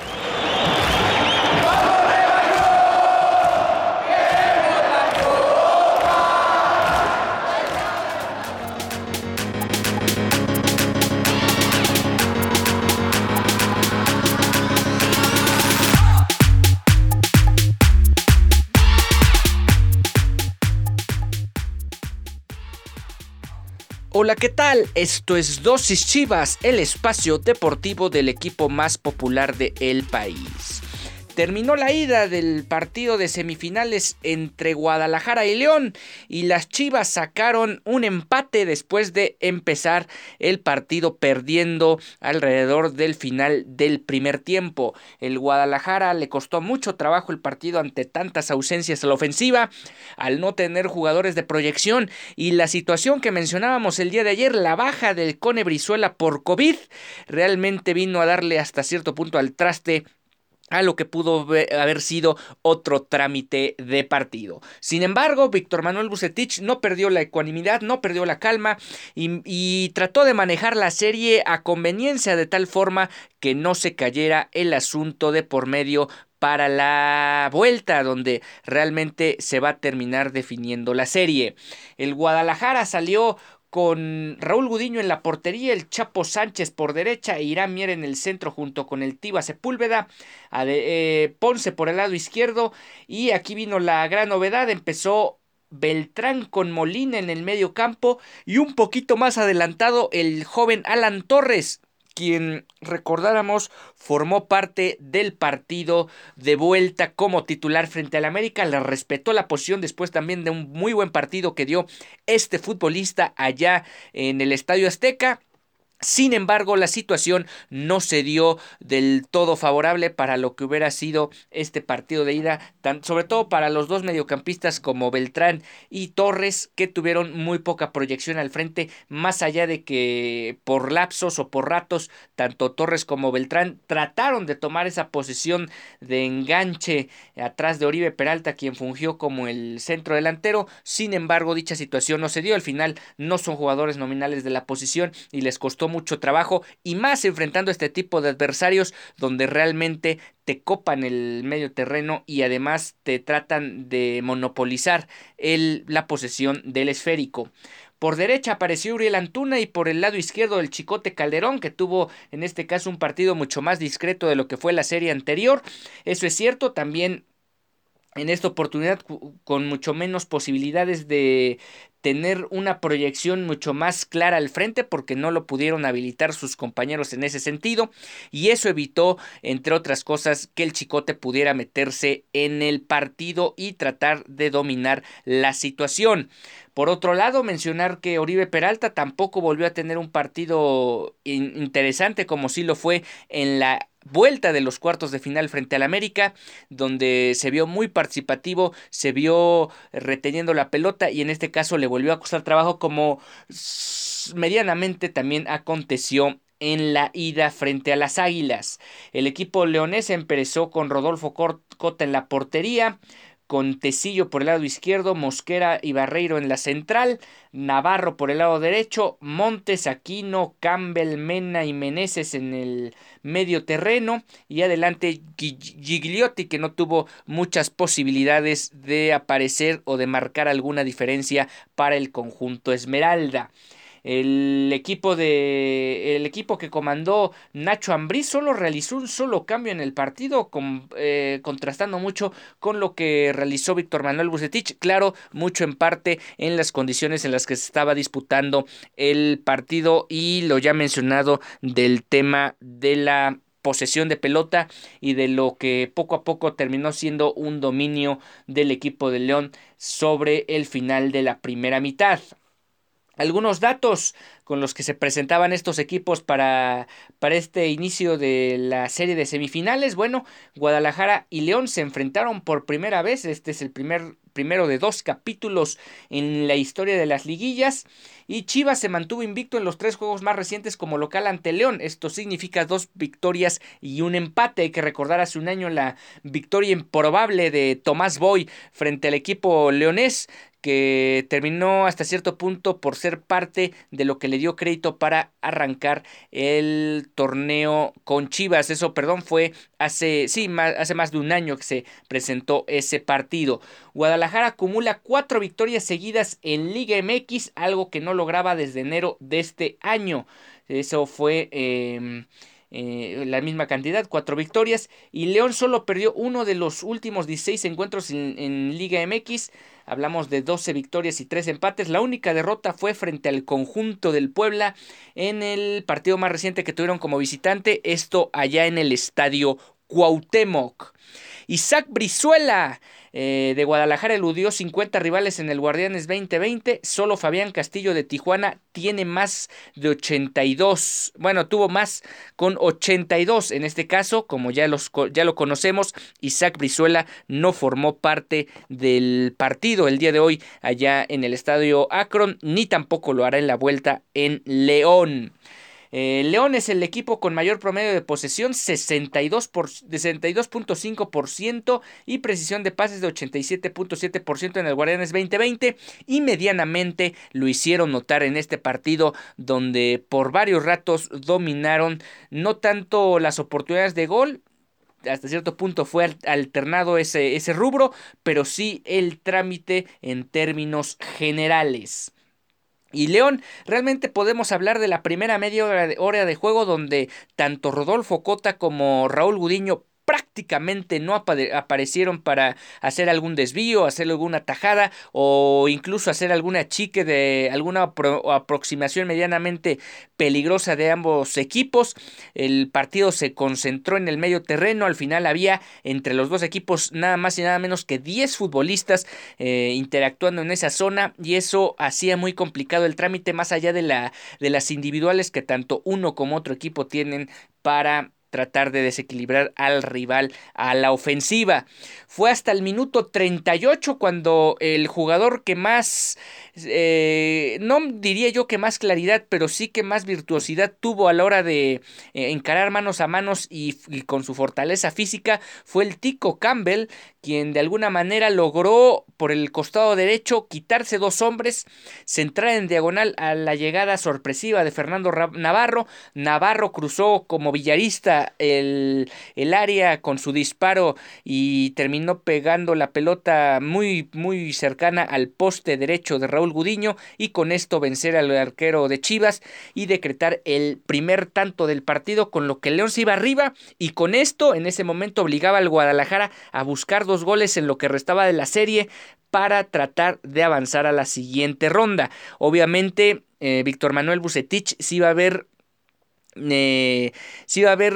何? Hola, ¿qué tal? Esto es Dosis Chivas, el espacio deportivo del equipo más popular de el país. Terminó la ida del partido de semifinales entre Guadalajara y León y las Chivas sacaron un empate después de empezar el partido perdiendo alrededor del final del primer tiempo. El Guadalajara le costó mucho trabajo el partido ante tantas ausencias a la ofensiva, al no tener jugadores de proyección y la situación que mencionábamos el día de ayer, la baja del Cone Brizuela por COVID, realmente vino a darle hasta cierto punto al traste a lo que pudo haber sido otro trámite de partido. Sin embargo, Víctor Manuel Bucetich no perdió la ecuanimidad, no perdió la calma y, y, trató de manejar la serie a conveniencia de tal forma que no se cayera el asunto de por medio para la vuelta donde realmente se va a terminar definiendo la serie. El Guadalajara salió con Raúl Gudiño en la portería, el Chapo Sánchez por derecha e Irán Mier en el centro junto con el Tiba Sepúlveda, eh, Ponce por el lado izquierdo y aquí vino la gran novedad, empezó Beltrán con Molina en el medio campo y un poquito más adelantado el joven Alan Torres quien recordáramos formó parte del partido de vuelta como titular frente al América, le respetó la posición después también de un muy buen partido que dio este futbolista allá en el Estadio Azteca sin embargo, la situación no se dio del todo favorable para lo que hubiera sido este partido de ida, sobre todo para los dos mediocampistas como Beltrán y Torres, que tuvieron muy poca proyección al frente, más allá de que por lapsos o por ratos, tanto Torres como Beltrán trataron de tomar esa posición de enganche atrás de Oribe Peralta, quien fungió como el centro delantero. Sin embargo, dicha situación no se dio. Al final no son jugadores nominales de la posición y les costó mucho trabajo y más enfrentando este tipo de adversarios donde realmente te copan el medio terreno y además te tratan de monopolizar el, la posesión del esférico. Por derecha apareció Uriel Antuna y por el lado izquierdo el Chicote Calderón, que tuvo en este caso un partido mucho más discreto de lo que fue la serie anterior. Eso es cierto, también en esta oportunidad con mucho menos posibilidades de tener una proyección mucho más clara al frente porque no lo pudieron habilitar sus compañeros en ese sentido y eso evitó entre otras cosas que el Chicote pudiera meterse en el partido y tratar de dominar la situación. Por otro lado, mencionar que Oribe Peralta tampoco volvió a tener un partido interesante como sí lo fue en la vuelta de los cuartos de final frente al América, donde se vio muy participativo, se vio reteniendo la pelota y en este caso le volvió a costar trabajo como medianamente también aconteció en la ida frente a las Águilas. El equipo leonés empezó con Rodolfo Cota en la portería, con Tecillo por el lado izquierdo, Mosquera y Barreiro en la central, Navarro por el lado derecho, Montes, Aquino, Campbell, Mena y Meneses en el medio terreno y adelante Gigliotti que no tuvo muchas posibilidades de aparecer o de marcar alguna diferencia para el conjunto Esmeralda. El equipo de el equipo que comandó Nacho Ambriz solo realizó un solo cambio en el partido, eh, contrastando mucho con lo que realizó Víctor Manuel Bucetich. Claro, mucho en parte en las condiciones en las que se estaba disputando el partido y lo ya mencionado del tema de la posesión de pelota y de lo que poco a poco terminó siendo un dominio del equipo de León sobre el final de la primera mitad. Algunos datos con los que se presentaban estos equipos para, para este inicio de la serie de semifinales. Bueno, Guadalajara y León se enfrentaron por primera vez. Este es el primer primero de dos capítulos en la historia de las liguillas. Y Chivas se mantuvo invicto en los tres juegos más recientes como local ante León. Esto significa dos victorias y un empate. Hay que recordar hace un año la victoria improbable de Tomás Boy frente al equipo leonés que terminó hasta cierto punto por ser parte de lo que le dio crédito para arrancar el torneo con Chivas. Eso, perdón, fue hace, sí, más, hace más de un año que se presentó ese partido. Guadalajara acumula cuatro victorias seguidas en Liga MX, algo que no lograba desde enero de este año. Eso fue... Em, eh, la misma cantidad, cuatro victorias. Y León solo perdió uno de los últimos 16 encuentros en, Liga MX. Hablamos de 12 victorias y 3 empates. La única derrota fue frente al conjunto del Puebla en el partido más reciente que tuvieron como visitante. Esto allá en el estadio Cuauhtémoc. Isaac Brizuela eh, de Guadalajara eludió 50 rivales en el Guardianes 2020. Solo Fabián Castillo de Tijuana tiene más de 82. Bueno, tuvo más con 82. En este caso, como ya, los, ya lo conocemos, Isaac Brizuela no formó parte del partido el día de hoy allá en el estadio Akron, ni tampoco lo hará en la vuelta en León. Eh, León es el equipo con mayor promedio de posesión, 62.5% y precisión de pases de 87.7% en el Guardianes 2020 y medianamente lo hicieron notar en este partido donde por varios ratos dominaron no tanto las oportunidades de gol, hasta cierto punto fue alternado ese, ese rubro, pero sí el trámite en términos generales. Y León, realmente podemos hablar de la primera media hora de, juego donde tanto Rodolfo Cota como Raúl Gudiño prácticamente no aparecieron para hacer algún desvío, hacer alguna tajada o incluso hacer alguna chique de alguna aproximación medianamente peligrosa de ambos equipos. El partido se concentró en el medio terreno, al final había entre los dos equipos nada más y nada menos que 10 futbolistas eh, interactuando en esa zona y eso hacía muy complicado el trámite más allá de, la, de las individuales que tanto uno como otro equipo tienen para tratar de desequilibrar al rival a la ofensiva. Fue hasta el minuto 38 cuando el jugador que más, eh, no diría yo que más claridad, pero sí que más virtuosidad tuvo a la hora de eh, encarar manos a manos y, y, con su fortaleza física fue el Tico Campbell, quien de alguna manera logró por el costado derecho quitarse dos hombres, centrar en diagonal a la llegada sorpresiva de Fernando Navarro. Navarro cruzó como villarista el, el área con su disparo y terminó pegando la pelota muy, muy cercana al poste derecho de Raúl Gudiño y con esto vencer al arquero de Chivas y decretar el primer tanto del partido con lo que León se iba arriba y con esto en ese momento obligaba al Guadalajara a buscar dos goles en lo que restaba de la serie para tratar de avanzar a la siguiente ronda. Obviamente, eh, Víctor Manuel Bucetich sí iba a ver eh, sí va a haber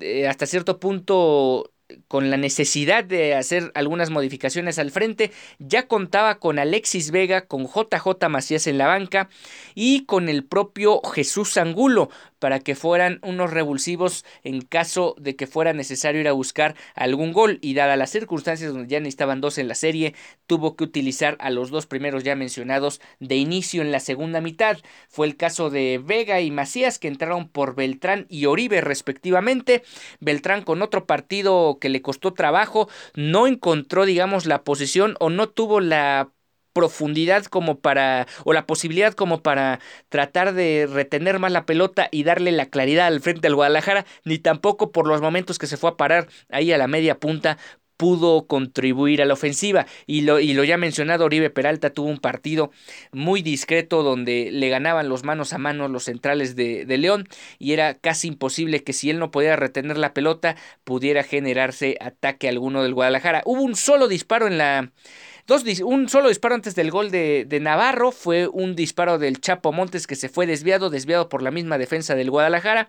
eh, hasta cierto punto con la necesidad de hacer algunas modificaciones al frente, ya contaba con Alexis Vega, con JJ Macías en la banca y con el propio Jesús Angulo para que fueran unos revulsivos en caso de que fuera necesario ir a buscar algún gol y dadas las circunstancias donde ya necesitaban dos en la serie, tuvo que utilizar a los dos primeros ya mencionados de inicio en la segunda mitad. Fue el caso de Vega y Macías que entraron por Beltrán y Oribe respectivamente. Beltrán con otro partido que le costó trabajo, no encontró digamos la posición o no tuvo la profundidad como para, o la posibilidad como para tratar de retener más la pelota y darle la claridad al frente al Guadalajara, ni tampoco por los momentos que se fue a parar ahí a la media punta pudo contribuir a la ofensiva. Y lo, y lo ya mencionado, Oribe Peralta tuvo un partido muy discreto donde le ganaban los manos a manos los centrales de, de, León y era casi imposible que si él no podía retener la pelota pudiera generarse ataque alguno del Guadalajara. Hubo un solo disparo en la Dos, un solo disparo antes del gol de, Navarro fue un disparo del Chapo Montes que se fue desviado, desviado por la misma defensa del Guadalajara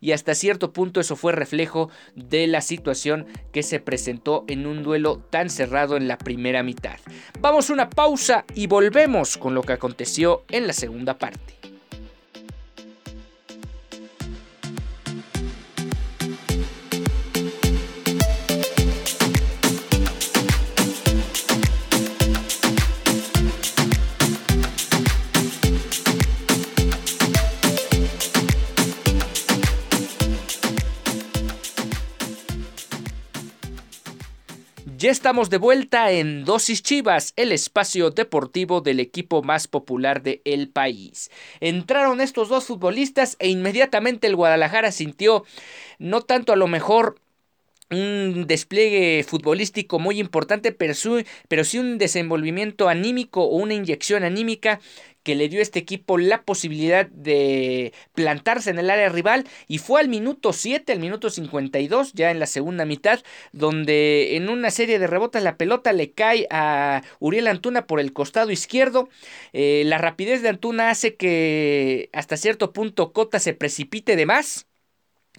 y hasta cierto punto eso fue reflejo de la situación que se presentó en un duelo tan cerrado en la primera mitad. Vamos a una pausa y volvemos con lo que aconteció en la segunda parte. Estamos de vuelta en Dosis Chivas, el espacio deportivo del equipo más popular del el país. Entraron estos dos futbolistas e inmediatamente el Guadalajara sintió no tanto a lo mejor un despliegue futbolístico muy importante, pero, pero sí un desenvolvimiento anímico o una inyección anímica que le dio a este equipo la posibilidad de plantarse en el área rival y fue al minuto 7, al minuto 52, ya en la segunda mitad, donde en una serie de rebotes la pelota le cae a Uriel Antuna por el costado izquierdo. Eh, la rapidez de Antuna hace que hasta cierto punto Cota se precipite de más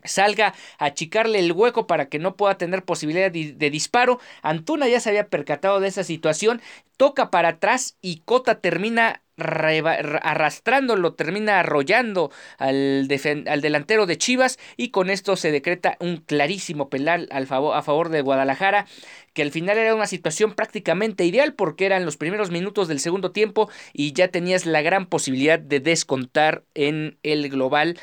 salga a achicarle el hueco para que no pueda tener posibilidad de, disparo. Antuna ya se había percatado de esa situación, toca para atrás y Cota termina arrastrándolo, termina arrollando al, al, delantero de Chivas y con esto se decreta un clarísimo penal a favor de Guadalajara que al final era una situación prácticamente ideal porque eran los primeros minutos del segundo tiempo y ya tenías la gran posibilidad de descontar en el global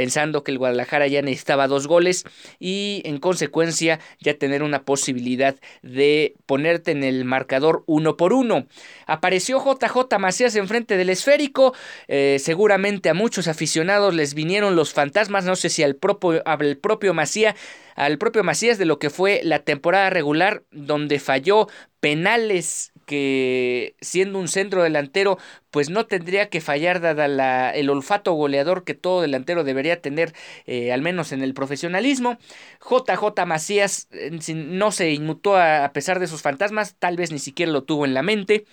pensando que el Guadalajara ya necesitaba dos goles y en consecuencia ya tener una posibilidad de ponerte en el marcador uno por uno. Apareció JJ Macías enfrente del esférico, eh, seguramente a muchos aficionados les vinieron los fantasmas, no sé si al propio, al propio Macías al propio Macías de lo que fue la temporada regular donde falló penales que siendo un centro delantero pues no tendría que fallar dada el olfato goleador que todo delantero debería tener eh, al menos en el profesionalismo. JJ Macías eh, no se inmutó a pesar de sus fantasmas, tal vez ni siquiera lo tuvo en la mente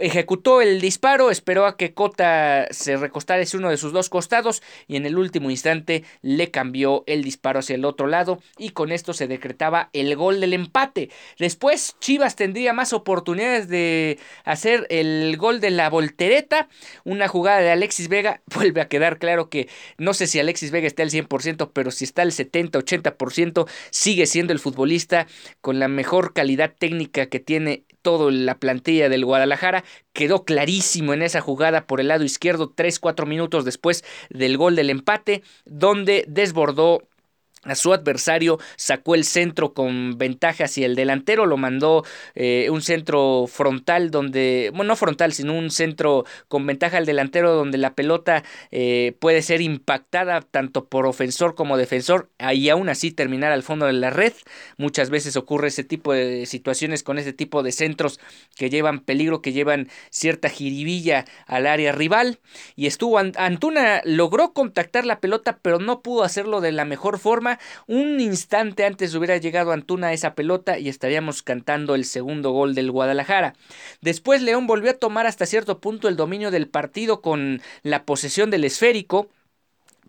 ejecutó el disparo, esperó a que Cota se recostara en uno de sus dos costados y en el último instante le cambió el disparo hacia el otro lado y con esto se decretaba el gol del empate. Después Chivas tendría más oportunidades de hacer el gol de la voltereta, una jugada de Alexis Vega, vuelve a quedar claro que no sé si Alexis Vega está al 100%, pero si está al 70-80% sigue siendo el futbolista con la mejor calidad técnica que tiene toda la plantilla del Guadalajara. Quedó clarísimo en esa jugada por el lado izquierdo, 3-4 minutos después del gol del empate, donde desbordó a su adversario, sacó el centro con ventaja hacia el delantero, lo mandó eh, un centro frontal donde, bueno, no frontal, sino un centro con ventaja al delantero donde la pelota eh, puede ser impactada tanto por ofensor como defensor y aún así terminar al fondo de la red. Muchas veces ocurre ese tipo de situaciones con ese tipo de centros que llevan peligro, que llevan cierta jiribilla al área rival y estuvo Antuna logró contactar la pelota pero no pudo hacerlo de la mejor forma un instante antes hubiera llegado Antuna a esa pelota y estaríamos cantando el segundo gol del Guadalajara. Después León volvió a tomar hasta cierto punto el dominio del partido con la posesión del esférico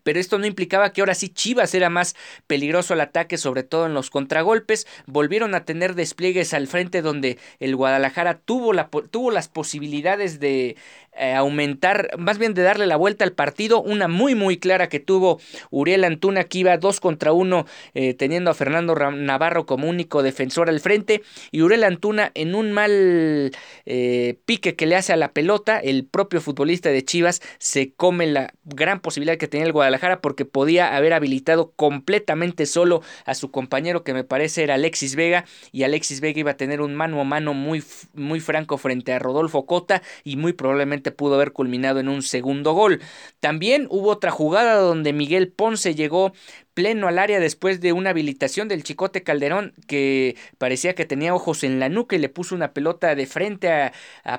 pero esto no implicaba que ahora sí Chivas era más peligroso al ataque, sobre todo en los contragolpes. Volvieron a tener despliegues al frente donde el Guadalajara tuvo, la, tuvo las posibilidades de eh, aumentar, más bien de darle la vuelta al partido. Una muy, muy clara que tuvo Uriel Antuna, que iba dos contra uno, eh, teniendo a Fernando Navarro como único defensor al frente. Y Uriel Antuna, en un mal eh, pique que le hace a la pelota, el propio futbolista de Chivas se come la gran posibilidad que tenía el Guadalajara porque podía haber habilitado completamente solo a su compañero, que me parece era Alexis Vega. Y Alexis Vega iba a tener un mano a mano muy, muy franco frente a Rodolfo Cota y muy probablemente pudo haber culminado en un segundo gol. También hubo otra jugada donde Miguel Ponce llegó pleno al área después de una habilitación del Chicote Calderón que parecía que tenía ojos en la nuca y le puso una pelota de frente a,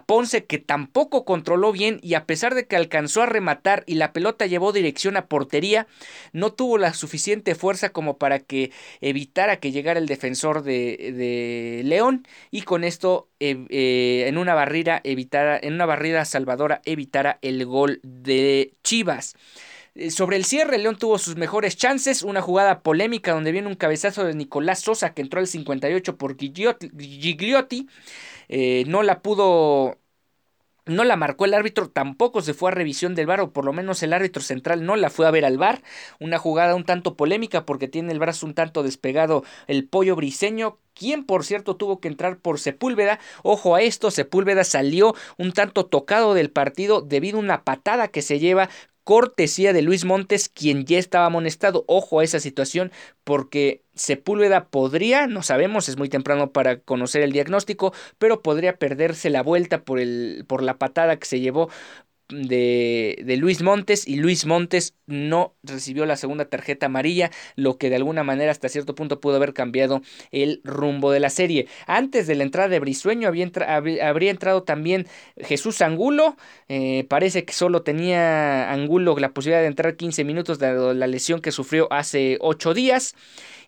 Ponce que tampoco controló bien y a pesar de que alcanzó a rematar y la pelota llevó dirección a portería, no tuvo la suficiente fuerza como para que evitara que llegara el defensor de, León y con esto eh, eh, en una barrida evitara, en una barrida salvadora evitara el gol de Chivas. Eh, sobre el cierre, León tuvo sus mejores chances. Una jugada polémica donde viene un cabezazo de Nicolás Sosa que entró al 58 por Gigliotti. Eh, no la pudo. No la marcó el árbitro, tampoco se fue a revisión del bar, o por lo menos el árbitro central no la fue a ver al bar. Una jugada un tanto polémica porque tiene el brazo un tanto despegado el pollo briseño, quien por cierto tuvo que entrar por Sepúlveda. Ojo a esto, Sepúlveda salió un tanto tocado del partido debido a una patada que se lleva cortesía de Luis Montes, quien ya estaba amonestado. Ojo a esa situación, porque Sepúlveda podría, no sabemos, es muy temprano para conocer el diagnóstico, pero podría perderse la vuelta por, el, por la patada que se llevó de, de, Luis Montes y Luis Montes no recibió la segunda tarjeta amarilla, lo que de alguna manera hasta cierto punto pudo haber cambiado el rumbo de la serie. Antes de la entrada de Brisueño había habría entrado también Jesús Angulo, eh, parece que solo tenía Angulo la posibilidad de entrar 15 minutos dado la lesión que sufrió hace 8 días.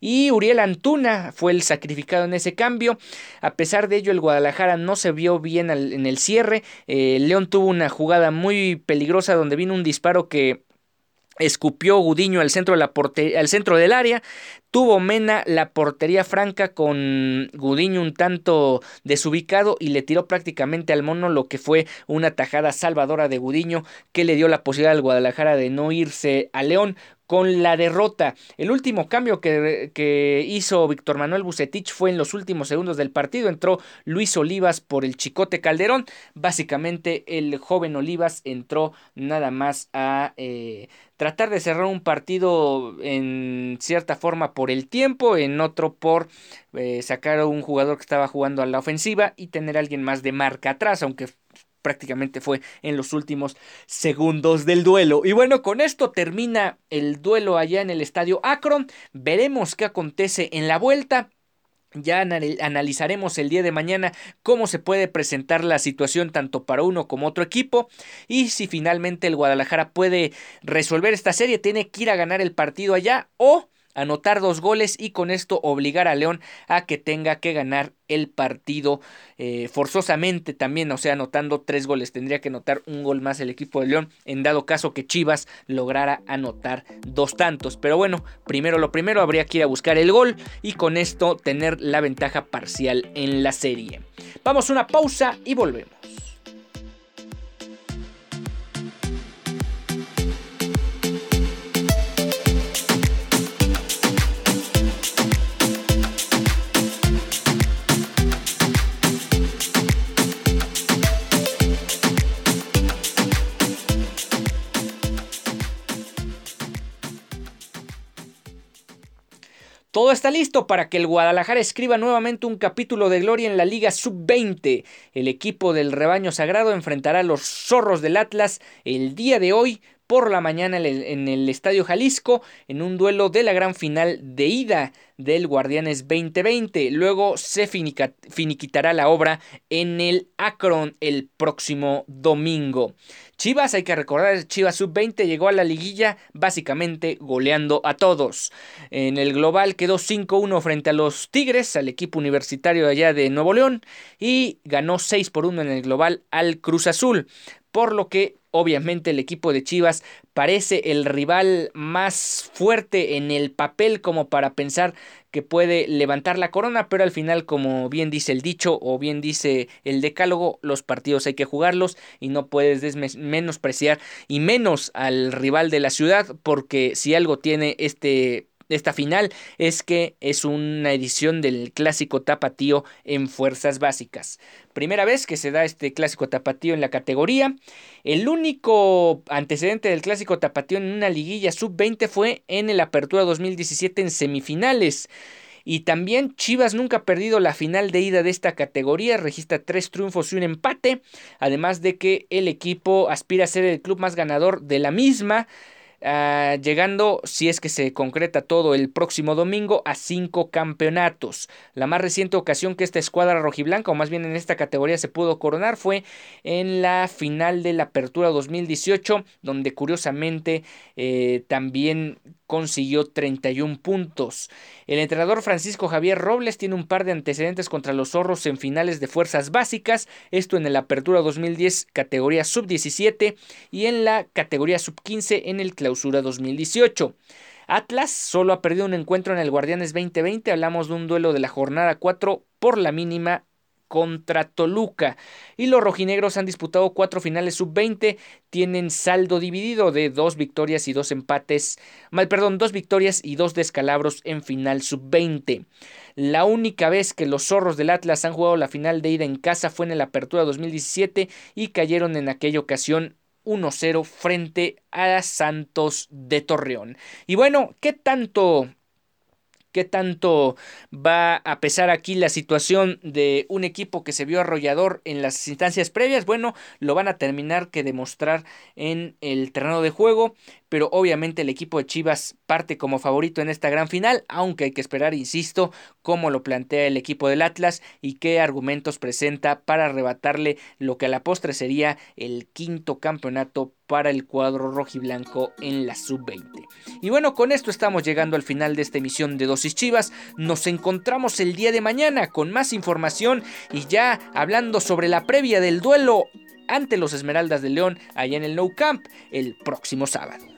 Y Uriel Antuna fue el sacrificado en ese cambio. A pesar de ello, el Guadalajara no se vio bien en el cierre. Eh, León tuvo una jugada muy peligrosa donde vino un disparo que escupió Gudiño al centro, de la al centro del área. Tuvo Mena la portería franca con Gudiño un tanto desubicado y le tiró prácticamente al mono lo que fue una tajada salvadora de Gudiño que le dio la posibilidad al Guadalajara de no irse a León con la derrota. El último cambio que, que, hizo Víctor Manuel Bucetich fue en los últimos segundos del partido. Entró Luis Olivas por el Chicote Calderón. Básicamente el joven Olivas entró nada más a eh, tratar de cerrar un partido en cierta forma por el tiempo, en otro por eh, sacar a un jugador que estaba jugando a la ofensiva y tener a alguien más de marca atrás, aunque prácticamente fue en los últimos segundos del duelo. Y bueno, con esto termina el duelo allá en el estadio Akron. Veremos qué acontece en la vuelta. Ya analizaremos el día de mañana cómo se puede presentar la situación tanto para uno como otro equipo y si finalmente el Guadalajara puede resolver esta serie, tiene que ir a ganar el partido allá o anotar dos goles y con esto obligar a León a que tenga que ganar el partido eh, forzosamente también, o sea, anotando tres goles. Tendría que anotar un gol más el equipo de León en dado caso que Chivas lograra anotar dos tantos. Pero bueno, primero lo primero, habría que ir a buscar el gol y con esto tener la ventaja parcial en la serie. Vamos a una pausa y volvemos. Todo está listo para que el Guadalajara escriba nuevamente un capítulo de gloria en la Liga Sub-20. El equipo del rebaño sagrado enfrentará a los zorros del Atlas el día de hoy por la mañana en el Estadio Jalisco en un duelo de la gran final de ida del Guardianes 2020. Luego se finiquitará la obra en el Akron el próximo domingo. Chivas, hay que recordar, Chivas sub-20 llegó a la liguilla básicamente goleando a todos. En el global quedó 5-1 frente a los Tigres, al equipo universitario allá de Nuevo León, y ganó 6 por 1 en el global al Cruz Azul. Por lo que obviamente el equipo de Chivas parece el rival más fuerte en el papel como para pensar que puede levantar la corona, pero al final, como bien dice el dicho o bien dice el decálogo, los partidos hay que jugarlos y no puedes menospreciar y menos al rival de la ciudad, porque si algo tiene este esta final es que es una edición del clásico tapatío en fuerzas básicas. Primera vez que se da este clásico tapatío en la categoría. El único antecedente del clásico tapatío en una liguilla sub-20 fue en el Apertura 2017 en semifinales. Y también Chivas nunca ha perdido la final de ida de esta categoría, registra tres triunfos y un empate, además de que el equipo aspira a ser el club más ganador de la misma Ah, llegando, si es que se concreta todo el próximo domingo, a cinco campeonatos. La más reciente ocasión que esta escuadra rojiblanca, o más bien en esta categoría, se pudo coronar fue en la final de la Apertura 2018, donde curiosamente eh, también consiguió 31 puntos. El entrenador Francisco Javier Robles tiene un par de antecedentes contra los zorros en finales de fuerzas básicas, esto en la Apertura 2010 categoría sub-17 y en la categoría sub-15 en el Clausura 2018. Atlas solo ha perdido un encuentro en el Guardianes 2020, hablamos de un duelo de la jornada 4 por la mínima contra Toluca. Y los rojinegros han disputado cuatro finales sub-20, tienen saldo dividido de dos victorias y dos empates, mal, perdón, dos victorias y dos descalabros en final sub-20. La única vez que los zorros del Atlas han jugado la final de ida en casa fue en la Apertura 2017 y cayeron en aquella ocasión 1-0 frente a Santos de Torreón. Y bueno, ¿qué tanto qué tanto va a pesar aquí la situación de un equipo que se vio arrollador en las instancias previas. Bueno, lo van a terminar que demostrar en el terreno de juego pero obviamente el equipo de Chivas parte como favorito en esta gran final, aunque hay que esperar, insisto, cómo lo plantea el equipo del Atlas y qué argumentos presenta para arrebatarle lo que a la postre sería el quinto campeonato para el cuadro rojiblanco en la sub-20. Y bueno, con esto estamos llegando al final de esta emisión de Dosis Chivas. Nos encontramos el día de mañana con más información y ya hablando sobre la previa del duelo ante los Esmeraldas de León allá en el No Camp el próximo sábado.